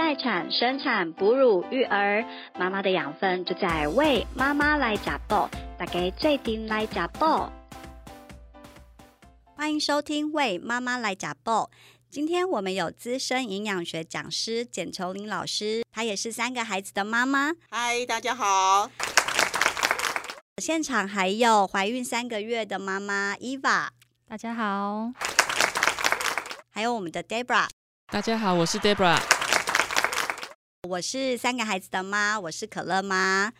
待产、生产、哺乳、育儿，妈妈的养分就在为妈妈来加爆，大家最顶来加爆。欢迎收听为妈妈来加爆。今天我们有资深营养学讲师简琼林老师，她也是三个孩子的妈妈。嗨，大家好。现场还有怀孕三个月的妈妈 Eva，大家好。还有我们的 Debra，大家好，我是 Debra。我是三个孩子的妈，我是可乐妈。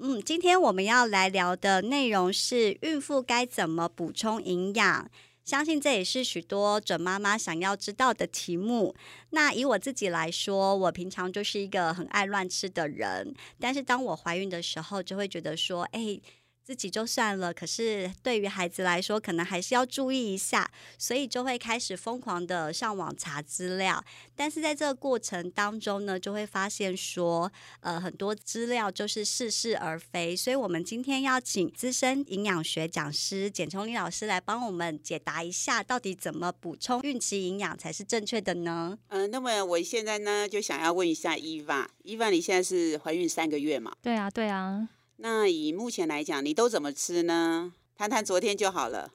嗯，今天我们要来聊的内容是孕妇该怎么补充营养。相信这也是许多准妈妈想要知道的题目。那以我自己来说，我平常就是一个很爱乱吃的人，但是当我怀孕的时候，就会觉得说，哎。自己就算了，可是对于孩子来说，可能还是要注意一下，所以就会开始疯狂的上网查资料。但是在这个过程当中呢，就会发现说，呃，很多资料就是似是而非。所以我们今天要请资深营养学讲师简崇林老师来帮我们解答一下，到底怎么补充孕期营养才是正确的呢？嗯，那么我现在呢，就想要问一下伊娃，伊娃，你现在是怀孕三个月嘛？对啊，对啊。那以目前来讲，你都怎么吃呢？谈谈昨天就好了。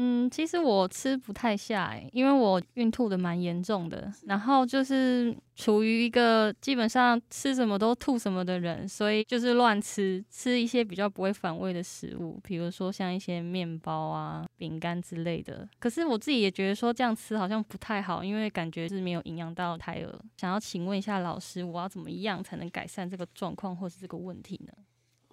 嗯，其实我吃不太下哎，因为我孕吐的蛮严重的，然后就是处于一个基本上吃什么都吐什么的人，所以就是乱吃，吃一些比较不会反胃的食物，比如说像一些面包啊、饼干之类的。可是我自己也觉得说这样吃好像不太好，因为感觉是没有营养到胎儿。想要请问一下老师，我要怎么样才能改善这个状况或是这个问题呢？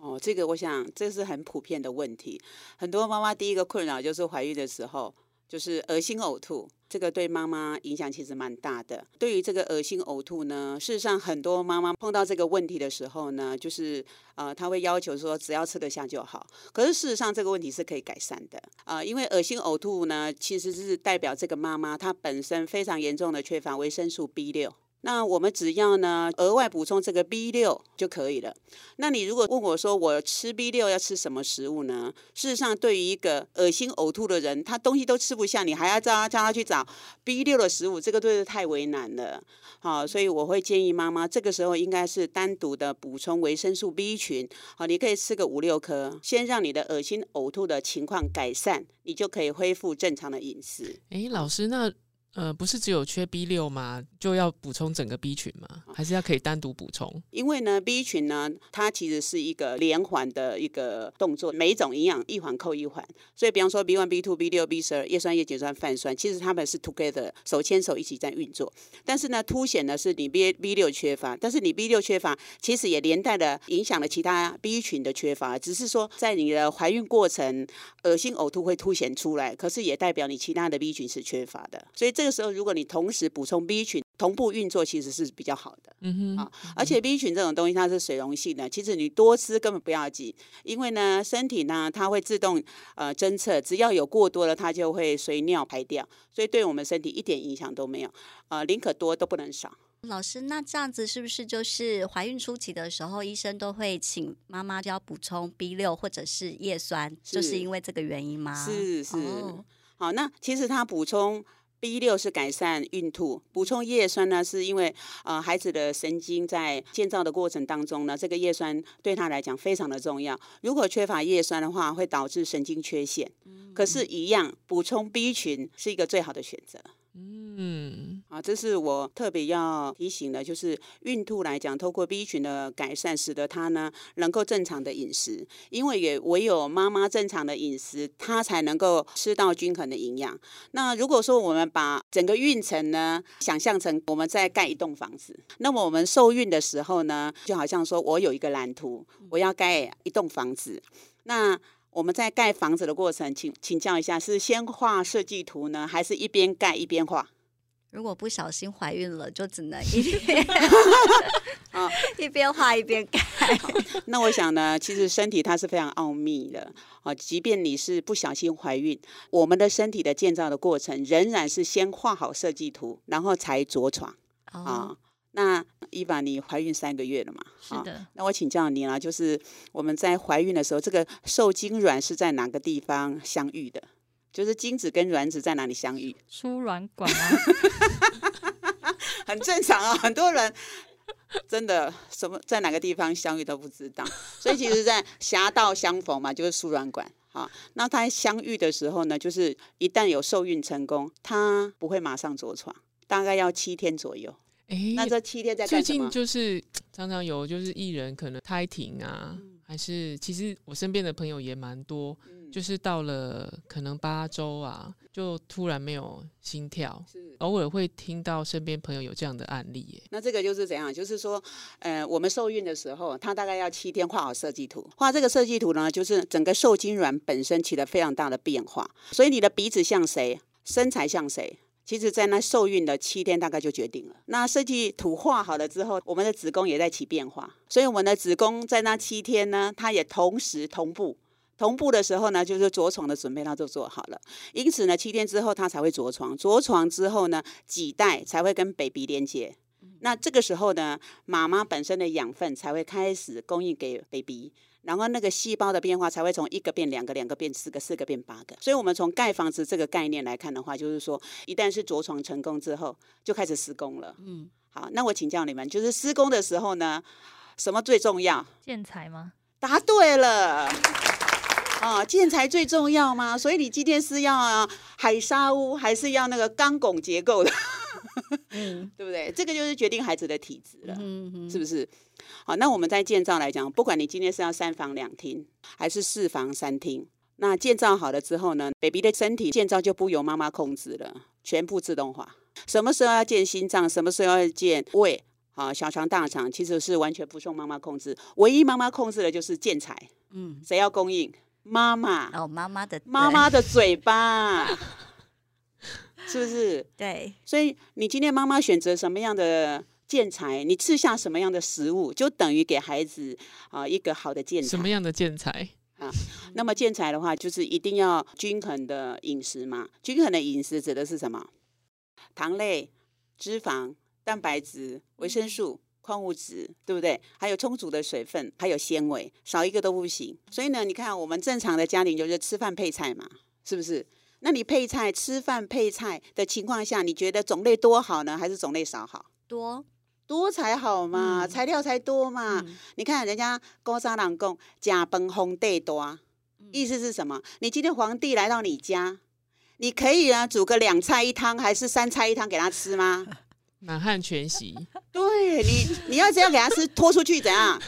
哦，这个我想这是很普遍的问题。很多妈妈第一个困扰就是怀孕的时候就是恶心呕吐，这个对妈妈影响其实蛮大的。对于这个恶心呕吐呢，事实上很多妈妈碰到这个问题的时候呢，就是呃，她会要求说只要吃得下就好。可是事实上这个问题是可以改善的啊，因为恶心呕吐呢，其实是代表这个妈妈她本身非常严重的缺乏维生素 B 六。那我们只要呢额外补充这个 B 六就可以了。那你如果问我说我吃 B 六要吃什么食物呢？事实上，对于一个恶心呕吐的人，他东西都吃不下，你还要叫他叫他去找 B 六的食物，这个都是太为难了。好，所以我会建议妈妈这个时候应该是单独的补充维生素 B 群。好，你可以吃个五六颗，先让你的恶心呕吐的情况改善，你就可以恢复正常的饮食。哎，老师那。呃，不是只有缺 B 六吗？就要补充整个 B 群吗？还是要可以单独补充？因为呢，B 群呢，它其实是一个连环的一个动作，每一种营养一环扣一环。所以，比方说 B one、B two、B 六、B 十二，叶酸、叶碱酸、泛酸，其实它们是 together 手牵手一起在运作。但是呢，凸显的是你 B B 六缺乏，但是你 B 六缺乏，其实也连带的影响了其他 B 群的缺乏。只是说，在你的怀孕过程，恶心呕吐会凸显出来，可是也代表你其他的 B 群是缺乏的。所以这个时候，如果你同时补充 B 群，同步运作其实是比较好的。嗯哼，啊，而且 B 群这种东西它是水溶性的，其实你多吃根本不要紧，因为呢，身体呢它会自动呃侦测，只要有过多了，它就会随尿排掉，所以对我们身体一点影响都没有。呃，宁可多都不能少。老师，那这样子是不是就是怀孕初期的时候，医生都会请妈妈就要补充 B 六或者是叶酸，就是因为这个原因吗？是是。好，那其实它补充。B 六是改善孕吐，补充叶酸呢，是因为呃孩子的神经在建造的过程当中呢，这个叶酸对他来讲非常的重要。如果缺乏叶酸的话，会导致神经缺陷。可是，一样补充 B 群是一个最好的选择。嗯，啊，这是我特别要提醒的，就是孕吐来讲，透过 B 群的改善，使得她呢能够正常的饮食，因为也唯有妈妈正常的饮食，她才能够吃到均衡的营养。那如果说我们把整个孕程呢想象成我们在盖一栋房子，那么我们受孕的时候呢，就好像说我有一个蓝图，我要盖一栋房子，那我们在盖房子的过程，请请教一下，是先画设计图呢，还是一边盖一边画？如果不小心怀孕了，就只能一边啊 一边画一边盖。那我想呢，其实身体它是非常奥秘的啊。即便你是不小心怀孕，我们的身体的建造的过程仍然是先画好设计图，然后才着床啊。那伊娃，你怀孕三个月了嘛？是的。那我请教你了，就是我们在怀孕的时候，这个受精卵是在哪个地方相遇的？就是精子跟卵子在哪里相遇？输卵管吗？很正常啊。很多人真的什么在哪个地方相遇都不知道，所以其实，在狭道相逢嘛，就是输卵管。啊，那他相遇的时候呢，就是一旦有受孕成功，他不会马上着床，大概要七天左右。哎，那这七天在最近？就是常常有就是艺人可能胎停啊，嗯还是其实我身边的朋友也蛮多，嗯就是到了可能八周啊，就突然没有心跳，是偶尔会听到身边朋友有这样的案例耶。那这个就是怎样？就是说，呃，我们受孕的时候，他大概要七天画好设计图。画这个设计图呢，就是整个受精卵本身起了非常大的变化。所以你的鼻子像谁，身材像谁，其实在那受孕的七天大概就决定了。那设计图画好了之后，我们的子宫也在起变化，所以我们的子宫在那七天呢，它也同时同步。同步的时候呢，就是着床的准备，它就做好了。因此呢，七天之后它才会着床，着床之后呢，脐带才会跟 baby 连接。那这个时候呢，妈妈本身的养分才会开始供应给 baby，然后那个细胞的变化才会从一个变两个，两个变四个，四个变八个。所以，我们从盖房子这个概念来看的话，就是说，一旦是着床成功之后，就开始施工了。嗯，好，那我请教你们，就是施工的时候呢，什么最重要？建材吗？答对了。啊，建材最重要吗？所以你今天是要、啊、海沙屋，还是要那个钢拱结构的？嗯对不对？这个就是决定孩子的体质了。嗯嗯是不是？好，那我们在建造来讲，不管你今天是要三房两厅，还是四房三厅，那建造好了之后呢，baby 的身体建造就不由妈妈控制了，全部自动化。什么时候要建心脏，什么时候要建胃，好，小肠、大肠，其实是完全不受妈妈控制，唯一妈妈控制的就是建材，嗯，谁要供应？妈妈，哦，妈妈的妈妈的嘴巴，是不是？对，所以你今天妈妈选择什么样的建材，你吃下什么样的食物，就等于给孩子啊、一个好的建材。什么样的建材？啊那么建材的话，就是一定要均衡的饮食嘛。均衡的饮食指的是什么？糖类、脂肪、蛋白质、维生素。矿物质对不对？还有充足的水分，还有纤维，少一个都不行。所以呢，你看我们正常的家庭就是吃饭配菜嘛，是不是？那你配菜吃饭配菜的情况下，你觉得种类多好呢，还是种类少好？多多才好嘛，嗯材料才多嘛。嗯你看人家高沙郎讲假崩红地多，嗯意思是什么？你今天皇帝来到你家，你可以啊煮个两菜一汤，还是三菜一汤给他吃吗？满汉全席，对你，你要这样给他吃，拖出去怎样？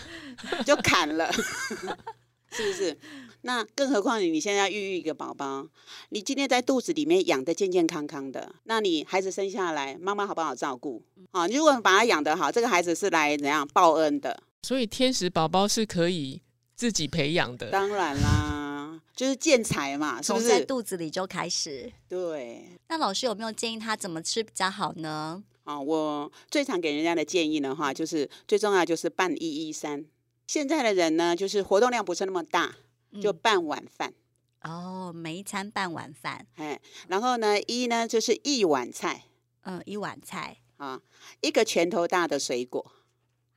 就砍了，是不是？那更何况你你现在要孕育一个宝宝，你今天在肚子里面养的健健康康的，那你孩子生下来，妈妈好不好照顾？啊，你如果把他养得好，这个孩子是来怎样报恩的？所以天使宝宝是可以自己培养的。当然啦，就是建材嘛，是不从在？肚子里就开始。对。那老师有没有建议他怎么吃比较好呢？啊，我最常给人家的建议的话，就是最重要就是半一一三。现在的人呢，就是活动量不是那么大，就嗯半碗饭，哦，每一餐半碗饭，哎，然后呢，一呢就是一碗菜嗯，一碗菜，啊，一个拳头大的水果，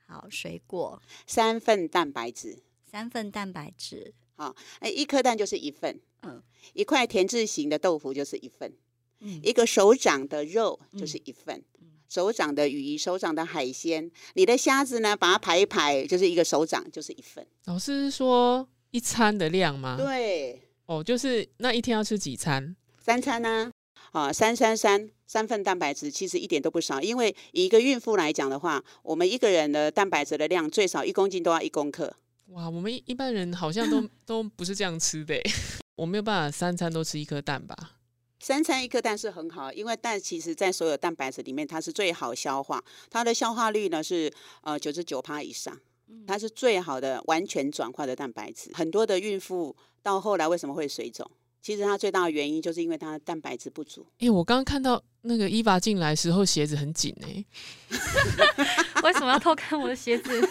好，水果。三份蛋白质，三份蛋白质，哎，一颗蛋就是一份，嗯。一块田字形的豆腐就是一份，嗯。一个手掌的肉就是嗯一份。嗯。手掌的鱼、手掌的海鲜，你的虾子呢，把它排一排，就是一个手掌，就是一份。老师是说一餐的量吗？对，哦，就是那一天要吃几餐？三餐呢、啊，三三三三份蛋白质其实一点都不少，因为以一个孕妇来讲的话，我们一个人的蛋白质的量最少一公斤都要一公克。哇，我们一一般人好像都 都不是这样吃的，我没有办法三餐都吃一颗蛋吧？三餐一颗蛋是很好，因为蛋其实在所有蛋白质里面，它是最好消化，它的消化率呢是呃九十九趴以上，它是最好的完全转化的蛋白质。很多的孕妇到后来为什么会水肿？其实它最大的原因就是因为它的蛋白质不足。哎、我刚刚看到那个伊娃进来时候鞋子很紧哎，为什么要偷看我的鞋子？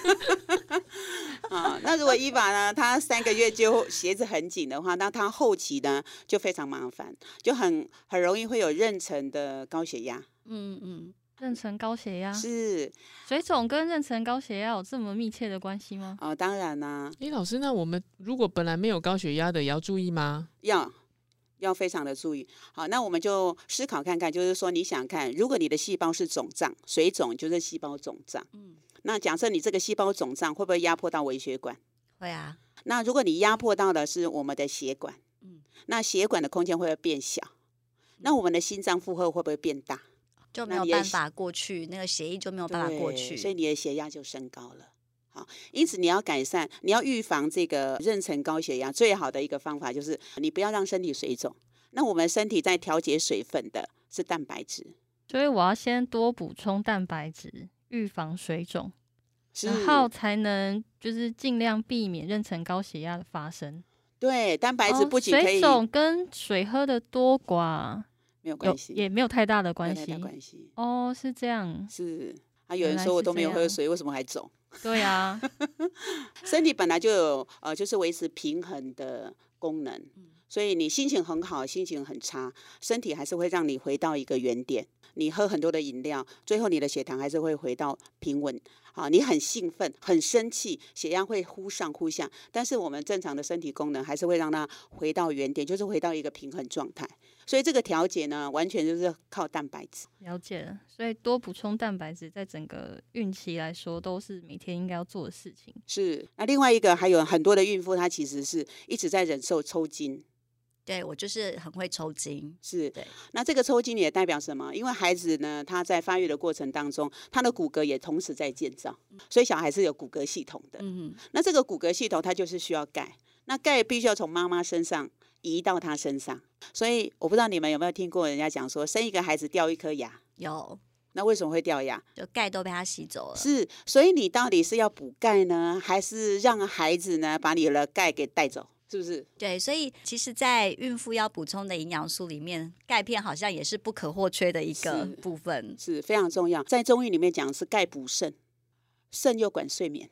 啊，那如果伊娃呢，她三个月就鞋子很紧的话，那她后期呢就非常麻烦，就很很容易会有妊娠的高血压。嗯嗯，妊娠高血压，是水肿跟妊娠高血压有这么密切的关系吗？哦，当然啦、哎、老师，那我们如果本来没有高血压的，也要注意吗？要要非常的注意。好，那我们就思考看看，就是说你想看，如果你的细胞是肿胀，水肿就是细胞肿胀。嗯，那假设你这个细胞肿胀，会不会压迫到微血管？会啊，那如果你压迫到的是我们的血管，嗯那血管的空间会不会变小？那我们的心脏负荷会不会变大？就没有办法过去，那个血液就没有办法过去。所以你的血压就升高了。好，因此你要改善，你要预防这个妊娠高血压，最好的一个方法就是你不要让身体水肿。那我们身体在调节水分的是蛋白质，所以我要先多补充蛋白质，预防水肿，是然后才能就是尽量避免妊娠高血压的发生。对蛋白质哦不仅可以、水肿跟水喝的多寡有没有关系，也没有太大的没有太关系大关系。哦，是这样，是啊，有人说我都没有喝水，为什么还肿？对啊，身体本来就有呃，就是维持平衡的功能，嗯所以你心情很好，心情很差，身体还是会让你回到一个原点。你喝很多的饮料，最后你的血糖还是会回到平稳。好，你很兴奋、很生气，血压会忽上忽下，但是我们正常的身体功能还是会让它回到原点，就是回到一个平衡状态。所以这个调节呢，完全就是靠蛋白质。了解了。所以多补充蛋白质，在整个孕期来说，都是每天应该要做的事情。是，那另外一个还有很多的孕妇，她其实是一直在忍受抽筋。对我就是很会抽筋。是对，那这个抽筋也代表什么？因为孩子呢，他在发育的过程当中，他的骨骼也同时在建造，所以小孩是有骨骼系统的。嗯，那这个骨骼系统它就是需要钙，那钙必须要从妈妈身上移到他身上。所以我不知道你们有没有听过人家讲说，生一个孩子掉一颗牙，有，那为什么会掉牙？就钙都被他吸走了。是，所以你到底是要补钙呢，还是让孩子呢把你的钙给带走？是不是？对，所以其实，在孕妇要补充的营养素里面，钙片好像也是不可或缺的一个部分。是非常重要。在中医里面讲是钙补肾，肾又管睡眠。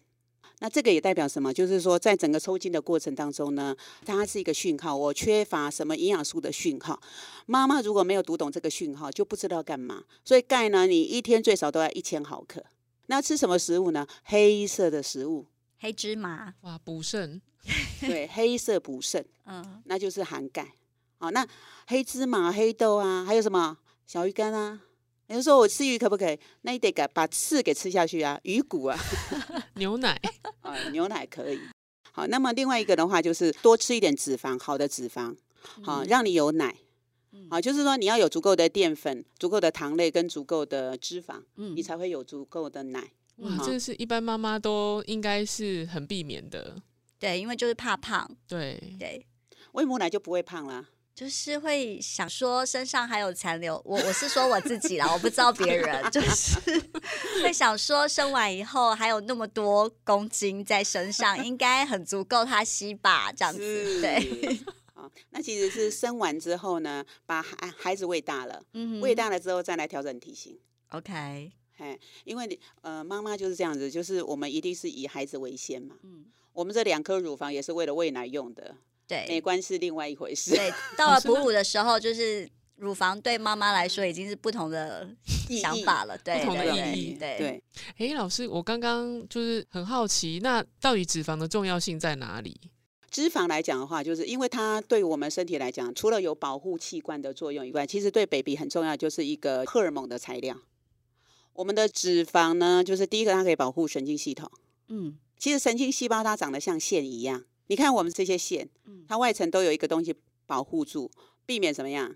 那这个也代表什么？就是说，在整个抽筋的过程当中呢，它是一个讯号，我缺乏什么营养素的讯号。妈妈如果没有读懂这个讯号，就不知道干嘛。所以钙呢，你一天最少都要一千毫克。那吃什么食物呢？黑色的食物，黑芝麻，哇，补肾 对，黑色补肾，嗯，那就是含钙。好，那黑芝麻、黑豆啊，还有什么小鱼干啊？有人说我吃鱼可不可以？那你得给把刺给吃下去啊，鱼骨啊，牛奶，啊，牛奶可以。好，那么另外一个的话就是多吃一点脂肪，好的脂肪，好、让你有奶。嗯好，就是说你要有足够的淀粉、足够的糖类跟足够的脂肪，嗯你才会有足够的奶。哇，嗯这是一般妈妈都应该是很避免的。对，因为就是怕胖，对，对，喂母奶就不会胖啦。就是会想说身上还有残留。我我是说我自己啦，我不知道别人，就是 会想说生完以后还有那么多公斤在身上，应该很足够他吸吧，这样子。是对，好，那其实是生完之后呢，把孩孩子喂大了，嗯喂大了之后再来调整体型。，OK，哎，因为你呃，妈妈就是这样子，就是我们一定是以孩子为先嘛。嗯，我们这两颗乳房也是为了喂奶用的，美对观是另外一回事。对，到了 哺乳的时候，就是乳房对妈妈来说已经是不同的想法了，对不同的对意义对对对，诶，老师，我刚刚就是很好奇，那到底脂肪的重要性在哪里？脂肪来讲的话，就是因为它对我们身体来讲，除了有保护器官的作用以外，其实对 baby 很重要，就是一个荷尔蒙的材料。我们的脂肪呢，就是第一个，它可以保护神经系统。嗯其实神经细胞它长得像线一样，你看我们这些线，嗯它外层都有一个东西保护住，避免怎么样？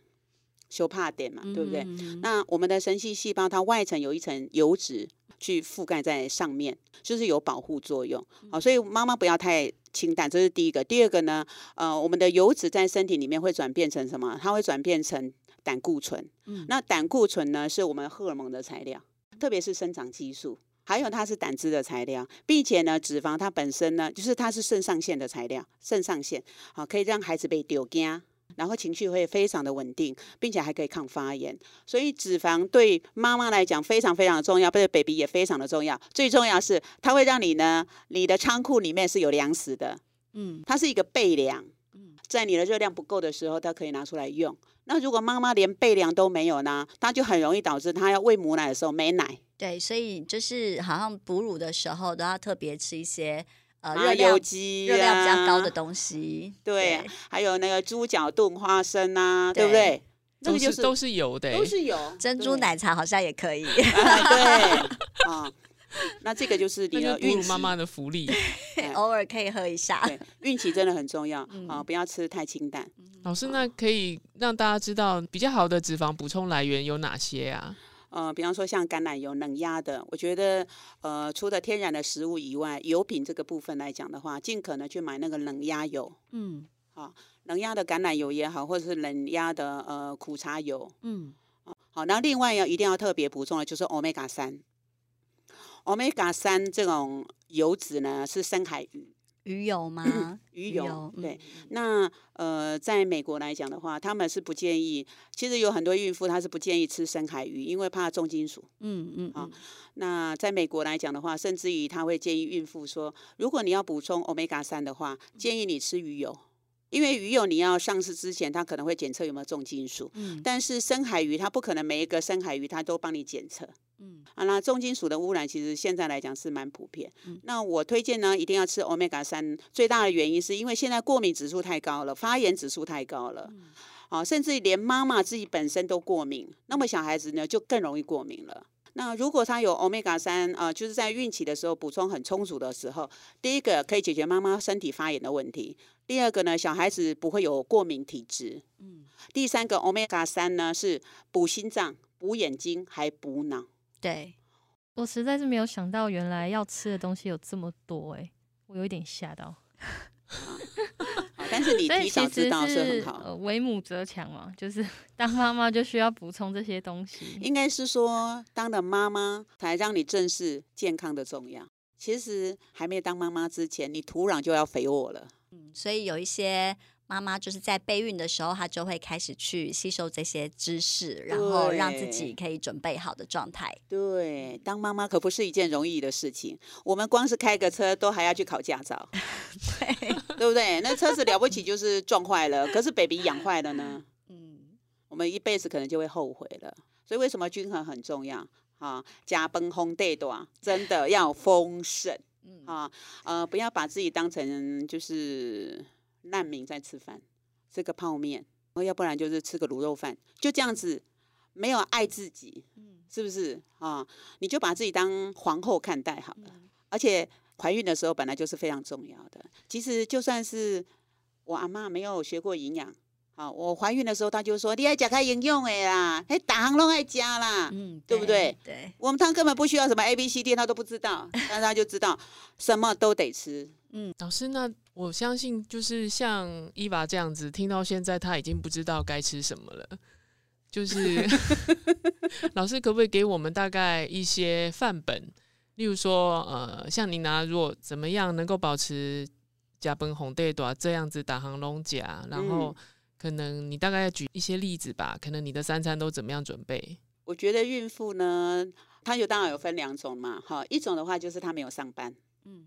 修怕点嘛，对不对？嗯那我们的神经细胞，它外层有一层油脂去覆盖在上面，就是有保护作用。好、所以妈妈不要太清淡，这是第一个。第二个呢，呃，我们的油脂在身体里面会转变成什么？它会转变成胆固醇。嗯那胆固醇呢，是我们荷尔蒙的材料，特别是生长激素。还有它是胆汁的材料，并且呢，脂肪它本身呢，就是它是肾上腺的材料，肾上腺好、可以让孩子被丢惊，然后情绪会非常的稳定，并且还可以抗发炎。所以脂肪对妈妈来讲非常非常的重要，对 baby 也非常的重要。最重要是它会让你呢，你的仓库里面是有粮食的，嗯它是一个备粮嗯，在你的热量不够的时候，它可以拿出来用。那如果妈妈连备粮都没有呢，它就很容易导致她要喂母奶的时候没奶。对，所以就是好像哺乳的时候都要特别吃一些呃啊热量热量比较高啊的东西。对，还有那个猪脚炖花生啊，对不对对？那个就是都是都是油的欸，都是油珍珠对奶茶好像也可以。啊，对啊，那这个就是你的孕妈妈的福利。哎 偶尔可以喝一下。对，孕期真的很重要嗯啊，不要吃太清淡。老师，那可以让大家知道比较好的脂肪补充来源有哪些啊？呃，比方说像橄榄油冷压的，我觉得呃，除了天然的食物以外，油品这个部分来讲的话，尽可能去买那个冷压油，嗯好冷压的橄榄油也好，或者是冷压的呃苦茶油。嗯好，然后另外要一定要特别补充的就是 omega 三，omega 三这种油脂呢是深海鱼鱼油吗？鱼油，对。嗯那呃，在美国来讲的话，他们是不建议，其实有很多孕妇她是不建议吃深海鱼，因为怕重金属。啊嗯嗯啊那在美国来讲的话，甚至于他会建议孕妇说，如果你要补充 omega 三的话，建议你吃鱼油，因为鱼友你要上市之前，它可能会检测有没有重金属。嗯但是深海鱼它不可能每一个深海鱼它都帮你检测嗯啊。那重金属的污染其实现在来讲是蛮普遍。嗯那我推荐呢，一定要吃 omega 三，最大的原因是因为现在过敏指数太高了，发炎指数太高了。嗯啊，甚至连妈妈自己本身都过敏，那么小孩子呢就更容易过敏了。那如果他有 omega 三啊，就是在孕期的时候补充很充足的时候，第一个可以解决妈妈身体发炎的问题，第二个呢，小孩子不会有过敏体质，嗯，第三个 omega 三呢是补心脏、补眼睛还补脑。对，我实在是没有想到，原来要吃的东西有这么多哎、我有一点吓到。啊但是你提早知道是很好。呃，为母则强嘛，就是 当妈妈就需要补充这些东西。应该是说，当了妈妈才让你正视健康的重要。其实还没当妈妈之前，你土壤就要肥沃了。嗯，所以有一些妈妈就是在备孕的时候，她就会开始去吸收这些知识，然后让自己可以准备好的状态。对，当妈妈可不是一件容易的事情。我们光是开个车都还要去考驾照，对，对不对？那车子了不起就是撞坏了，可是 baby 养坏了呢，嗯我们一辈子可能就会后悔了。所以为什么均衡很重要啊？加崩烘对多，真的要丰盛嗯啊！呃，不要把自己当成就是难民在吃饭，吃个泡面，要不然就是吃个卤肉饭，就这样子，没有爱自己，嗯是不是啊？你就把自己当皇后看待好了。嗯而且怀孕的时候本来就是非常重要的。其实就算是我阿妈没有学过营养，啊，我怀孕的时候他就说你爱加开营养的啦，哎，打行拢爱加啦。嗯，对不对？对，我们他根本不需要什么 A B C D，他都不知道，但是他就知道什么都得吃。嗯老师，那我相信就是像伊娃这样子，听到现在他已经不知道该吃什么了。就是 老师可不可以给我们大概一些范本？例如说，呃，像您拿如果怎么样能够保持甲苯红对多这样子打行龙甲，然后嗯可能你大概举一些例子吧，可能你的三餐都怎么样准备？我觉得孕妇呢，她有当然有分两种嘛，哈，一种的话就是她没有上班，嗯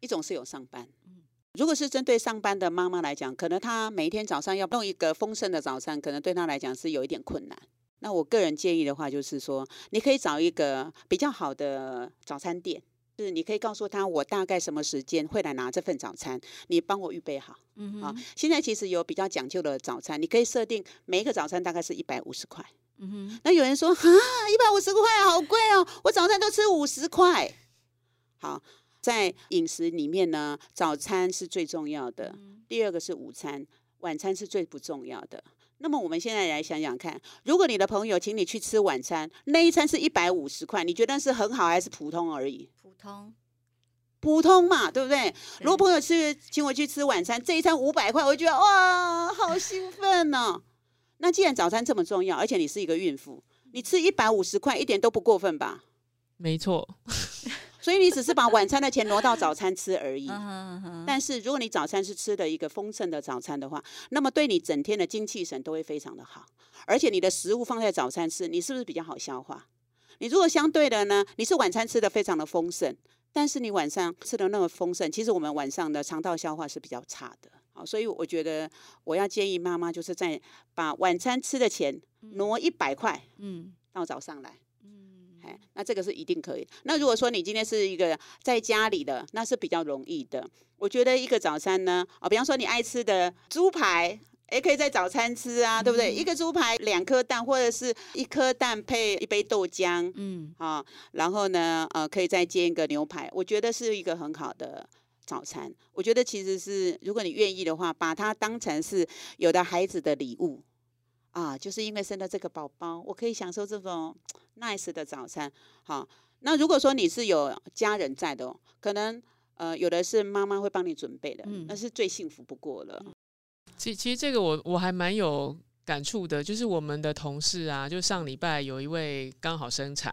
一种是有上班嗯。如果是针对上班的妈妈来讲，可能她每一天早上要弄一个丰盛的早餐，可能对她来讲是有一点困难。那我个人建议的话，就是说，你可以找一个比较好的早餐店，就是你可以告诉他我大概什么时间会来拿这份早餐，你帮我预备好。啊嗯哼，现在其实有比较讲究的早餐，你可以设定每一个早餐大概是一百五十块。嗯哼，那有人说，啊，一百五十块好贵哦，我早餐都吃五十块。好，在饮食里面呢，早餐是最重要的，嗯第二个是午餐，晚餐是最不重要的。那么我们现在来想想看，如果你的朋友请你去吃晚餐，那一餐是一百五十块，你觉得是很好还是普通而已？普通，普通嘛，对不对？如果朋友去请我去吃晚餐，这一餐五百块，我就觉得哇，好兴奋哦。那既然早餐这么重要，而且你是一个孕妇，你吃一百五十块一点都不过分吧？没错，所以你只是把晚餐的钱挪到早餐吃而已。但是如果你早餐是吃的一个丰盛的早餐的话，那么对你整天的精气神都会非常的好，而且你的食物放在早餐吃，你是不是比较好消化？你如果相对的呢，你是晚餐吃的非常的丰盛，但是你晚上吃的那么丰盛，其实我们晚上的肠道消化是比较差的。好，所以我觉得我要建议妈妈就是在把晚餐吃的钱挪一百块嗯到早上来。嗯哎，那这个是一定可以。那如果说你今天是一个在家里的，那是比较容易的。我觉得一个早餐呢，啊，比方说你爱吃的猪排，也可以在早餐吃啊，对不对？一个猪排，两颗蛋，或者是一颗蛋配一杯豆浆，嗯，啊，然后呢，呃，可以再煎一个牛排，我觉得是一个很好的早餐。我觉得其实是，如果你愿意的话，把它当成是有的孩子的礼物啊，就是因为生了这个宝宝，我可以享受这种 nice 的早餐。好，那如果说你是有家人在的，可能呃有的是妈妈会帮你准备的，嗯那是最幸福不过了。其其实这个我我还蛮有感触的，就是我们的同事啊，就上礼拜有一位刚好生产，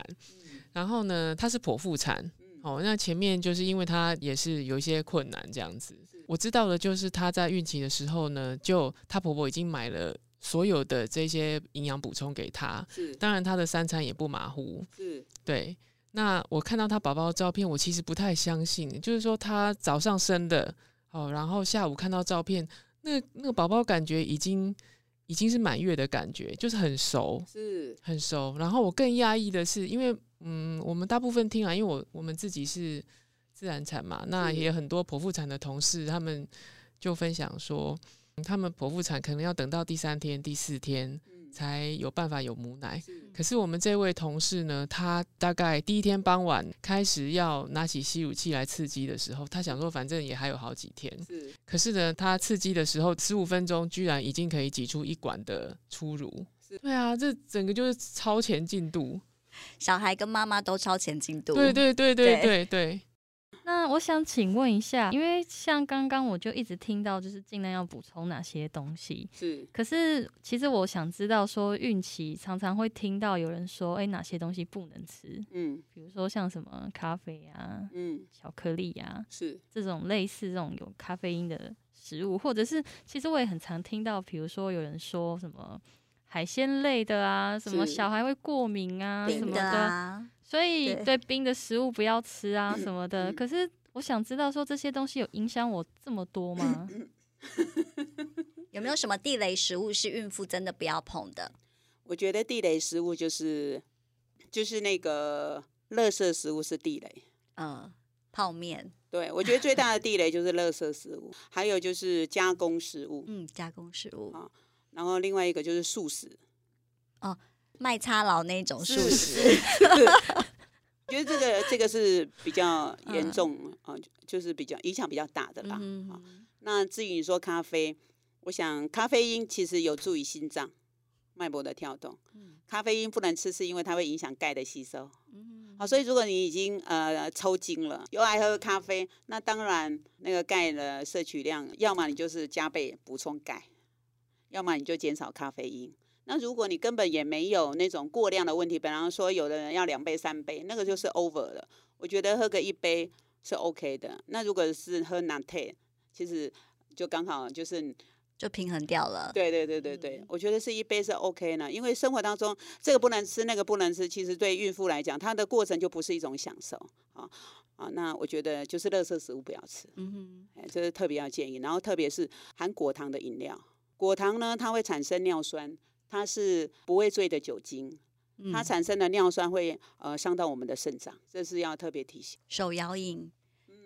然后呢，她是剖腹产，哦，那前面就是因为她也是有一些困难这样子。我知道的就是她在孕期的时候呢，就她婆婆已经买了所有的这些营养补充给他，是当然他的三餐也不马虎，是，对。那我看到他宝宝的照片，我其实不太相信，就是说他早上生的，哦，然后下午看到照片，那个那个宝宝感觉已经已经是满月的感觉，就是很熟，是很熟。然后我更讶异的是，因为嗯，我们大部分听啊，因为我我们自己是自然产嘛，那也有很多剖腹产的同事，他们就分享说，嗯他们剖腹产可能要等到第三天、第四天嗯才有办法有母奶。是可是我们这位同事呢，他大概第一天傍晚开始要拿起吸乳器来刺激的时候，他想说反正也还有好几天，是可是呢，他刺激的时候十五分钟居然已经可以挤出一管的初乳。对啊，这整个就是超前进度。小孩跟妈妈都超前进度，对对对对对对对，那我想请问一下，因为像刚刚我就一直听到，就是尽量要补充哪些东西。是可是其实我想知道，说孕期常常会听到有人说，哎、哪些东西不能吃？嗯比如说像什么咖啡啊、嗯巧克力啊是这种类似这种有咖啡因的食物，或者是其实我也很常听到，比如说有人说什么海鲜类的啊，什么小孩会过敏啊什么的，啊，所以对对冰的食物不要吃啊什么的。嗯 可是我想知道说这些东西有影响我这么多吗？有没有什么地雷食物是孕妇真的不要碰的？我觉得地雷食物就是就是那个垃圾食物是地雷。嗯，泡面，对，我觉得最大的地雷就是垃圾食物，还有就是加工食物，嗯，加工食物，啊然后另外一个就是素食。麦差佬那种素是食，我觉得这个这个是比较严嗯重啊、就就是比较影响比较大的啦。那至于你说咖啡，我想咖啡因其实有助于心脏脉搏的跳动。嗯咖啡因不能吃，是因为它会影响钙的吸收。嗯好，所以如果你已经呃抽筋了，又爱喝咖啡，那当然那个钙的摄取量，要么你就是加倍补充钙，要么你就减少咖啡因。那如果你根本也没有那种过量的问题，比方说有的人要两杯三杯，那个就是 over 了。我觉得喝个一杯是 OK 的。那如果是喝 latte，其实就刚好就是就平衡掉了。对对对对对嗯，我觉得是一杯是 OK 呢，因为生活当中这个不能吃，那个不能吃，其实对孕妇来讲，它的过程就不是一种享受啊啊。那我觉得就是垃圾食物不要吃，嗯哼，哎，这是特别要建议。然后特别是含果糖的饮料，果糖呢它会产生尿酸，它是不会醉的酒精，它嗯产生的尿酸会呃伤到我们的肾脏，这是要特别提醒。手摇饮，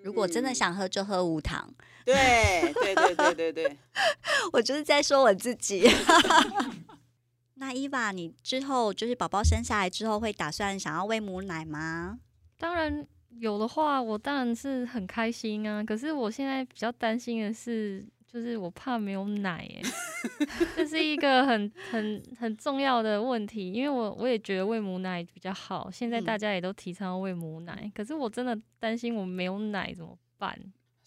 如果真的嗯想喝就喝无糖。对对对对对对，我就是在说我自己。那伊娃，你之后就是宝宝生下来之后，会打算想要喂母奶吗？当然有的话，我当然是很开心啊。可是我现在比较担心的是，就是我怕没有奶、欸，这是一个很很很重要的问题。因为我我也觉得喂母奶比较好，现在嗯大家也都提倡喂母奶，可是我真的担心我没有奶怎么办？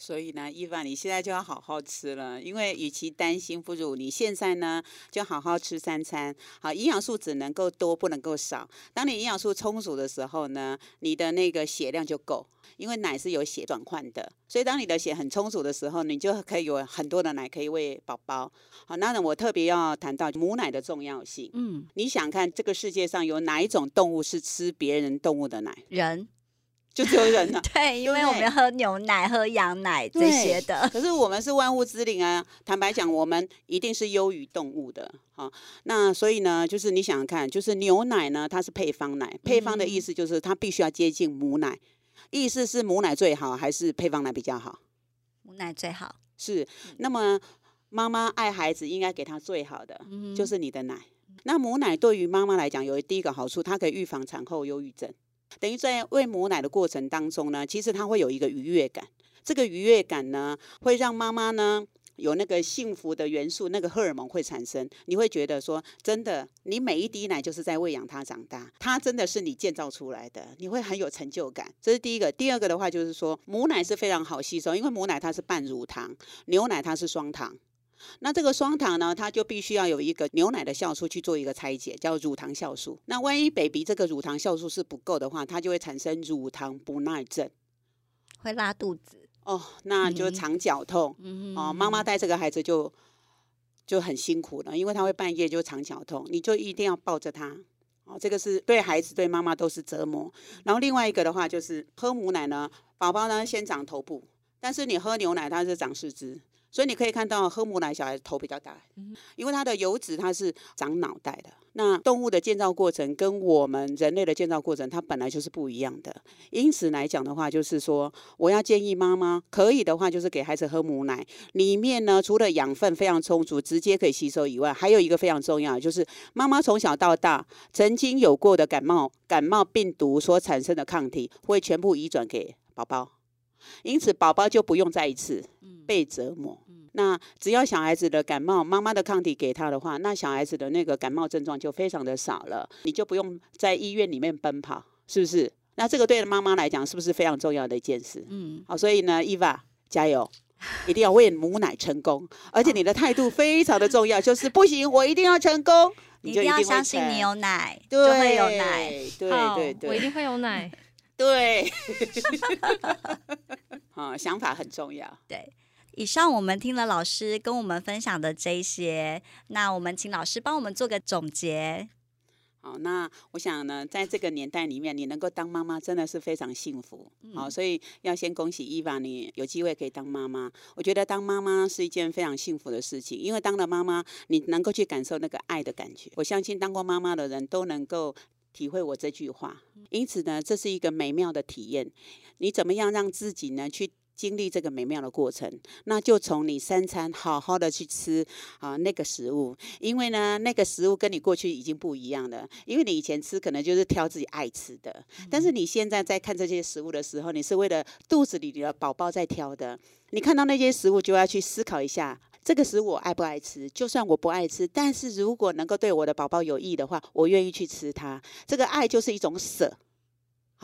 所以呢，伊凡，你现在就要好好吃了，因为与其担心，不如你现在呢就好好吃三餐。好，营养素只能够多，不能够少。当你营养素充足的时候呢，你的那个血量就够，因为奶是有血转换的，所以当你的血很充足的时候，你就可以有很多的奶可以喂宝宝。好，那呢，我特别要谈到母奶的重要性。嗯，你想看这个世界上有哪一种动物是吃别人动物的奶？人就只有人了。对，因为我们要喝牛奶、喝羊奶这些的。可是我们是万物之灵啊，坦白讲，我们一定是优于动物的。好、那所以呢，就是你想想看，就是牛奶呢，它是配方奶，配方的意思就是它必须要接近母奶，意思是母奶最好还是配方奶比较好？母奶最好，是，那么妈妈爱孩子应该给他最好的，嗯就是你的奶。那母奶对于妈妈来讲，有第一个好处，它可以预防产后忧郁症。等于在喂母奶的过程当中呢，其实它会有一个愉悦感。这个愉悦感呢，会让妈妈呢有那个幸福的元素，那个荷尔蒙会产生。你会觉得说，真的，你每一滴奶就是在喂养它长大，它真的是你建造出来的，你会很有成就感。这是第一个。第二个的话就是说，母奶是非常好吸收，因为母奶它是半乳糖，牛奶它是双糖。那这个双糖呢，它就必须要有一个牛奶的酵素去做一个拆解，叫乳糖酵素。那万一 baby 这个乳糖酵素是不够的话，它就会产生乳糖不耐症会拉肚子。哦，那就嗯常绞痛、嗯哦。妈妈带这个孩子就就很辛苦了，因为他会半夜就肠绞痛，你就一定要抱着他。哦，这个是对孩子对妈妈都是折磨。然后另外一个的话就是喝母奶呢，宝宝呢先长头部，但是你喝牛奶它是长四肢。所以你可以看到，喝母奶小孩头比较大，因为它的油脂它是长脑袋的。那动物的建造过程跟我们人类的建造过程，它本来就是不一样的。因此来讲的话，就是说，我要建议妈妈可以的话，就是给孩子喝母奶，里面呢除了养分非常充足，直接可以吸收以外，还有一个非常重要，就是妈妈从小到大曾经有过的感冒感冒病毒所产生的抗体，会全部移转给宝宝，因此宝宝就不用再一次被折磨。那只要小孩子的感冒，妈妈的抗体给他的话，那小孩子的那个感冒症状就非常的少了，你就不用在医院里面奔跑，是不是？那这个对妈妈来讲，是不是非常重要的一件事？嗯，好，所以呢，伊娃加油，一定要喂母奶成功，而且你的态度非常的重要，就是不行，我一定要成功，你一定要相信你有奶，对就会有奶。，对好对对我一定会有奶。对，啊，想法很重要。对，以上我们听了老师跟我们分享的这些，那我们请老师帮我们做个总结。好，那我想呢，在这个年代里面，你能够当妈妈真的是非常幸福。好，所以要先恭喜伊娃，你有机会可以当妈妈。我觉得当妈妈是一件非常幸福的事情，因为当了妈妈，你能够去感受那个爱的感觉。我相信当过妈妈的人都能够体会我这句话。因此呢，这是一个美妙的体验。你怎么样让自己呢去？经历这个美妙的过程，那就从你三餐好好的去吃啊那个食物，因为呢那个食物跟你过去已经不一样了，因为你以前吃可能就是挑自己爱吃的，但是你现在在看这些食物的时候，你是为了肚子里的宝宝在挑的。你看到那些食物，就要去思考一下，这个食物我爱不爱吃？就算我不爱吃，但是如果能够对我的宝宝有益的话，我愿意去吃它。这个爱就是一种舍。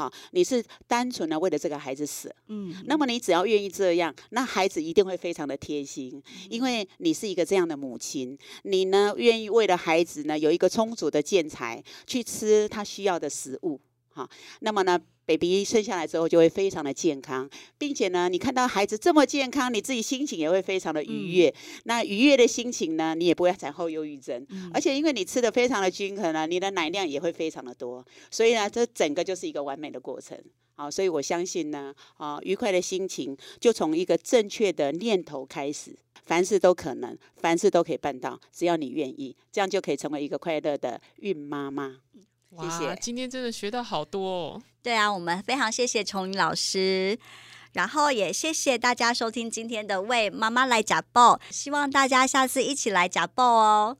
好，你是单纯的为了这个孩子死，嗯，那么你只要愿意这样，那孩子一定会非常的贴心，因为你是一个这样的母亲，你呢愿意为了孩子呢有一个充足的建材去吃他需要的食物，好，那么呢，baby 生下来之后就会非常的健康，并且呢，你看到孩子这么健康，你自己心情也会非常的愉悦。那愉悦的心情呢，你也不会产后忧郁症，而且因为你吃的非常的均衡啊，你的奶量也会非常的多，所以呢，这整个就是一个完美的过程。好，所以我相信呢，啊，愉快的心情就从一个正确的念头开始，凡事都可能，凡事都可以办到，只要你愿意，这样就可以成为一个快乐的孕妈妈。哇，谢今天真的学到好多哦。对啊，我们非常谢谢崇云老师，然后也谢谢大家收听今天的为妈妈来假报，希望大家下次一起来假报哦。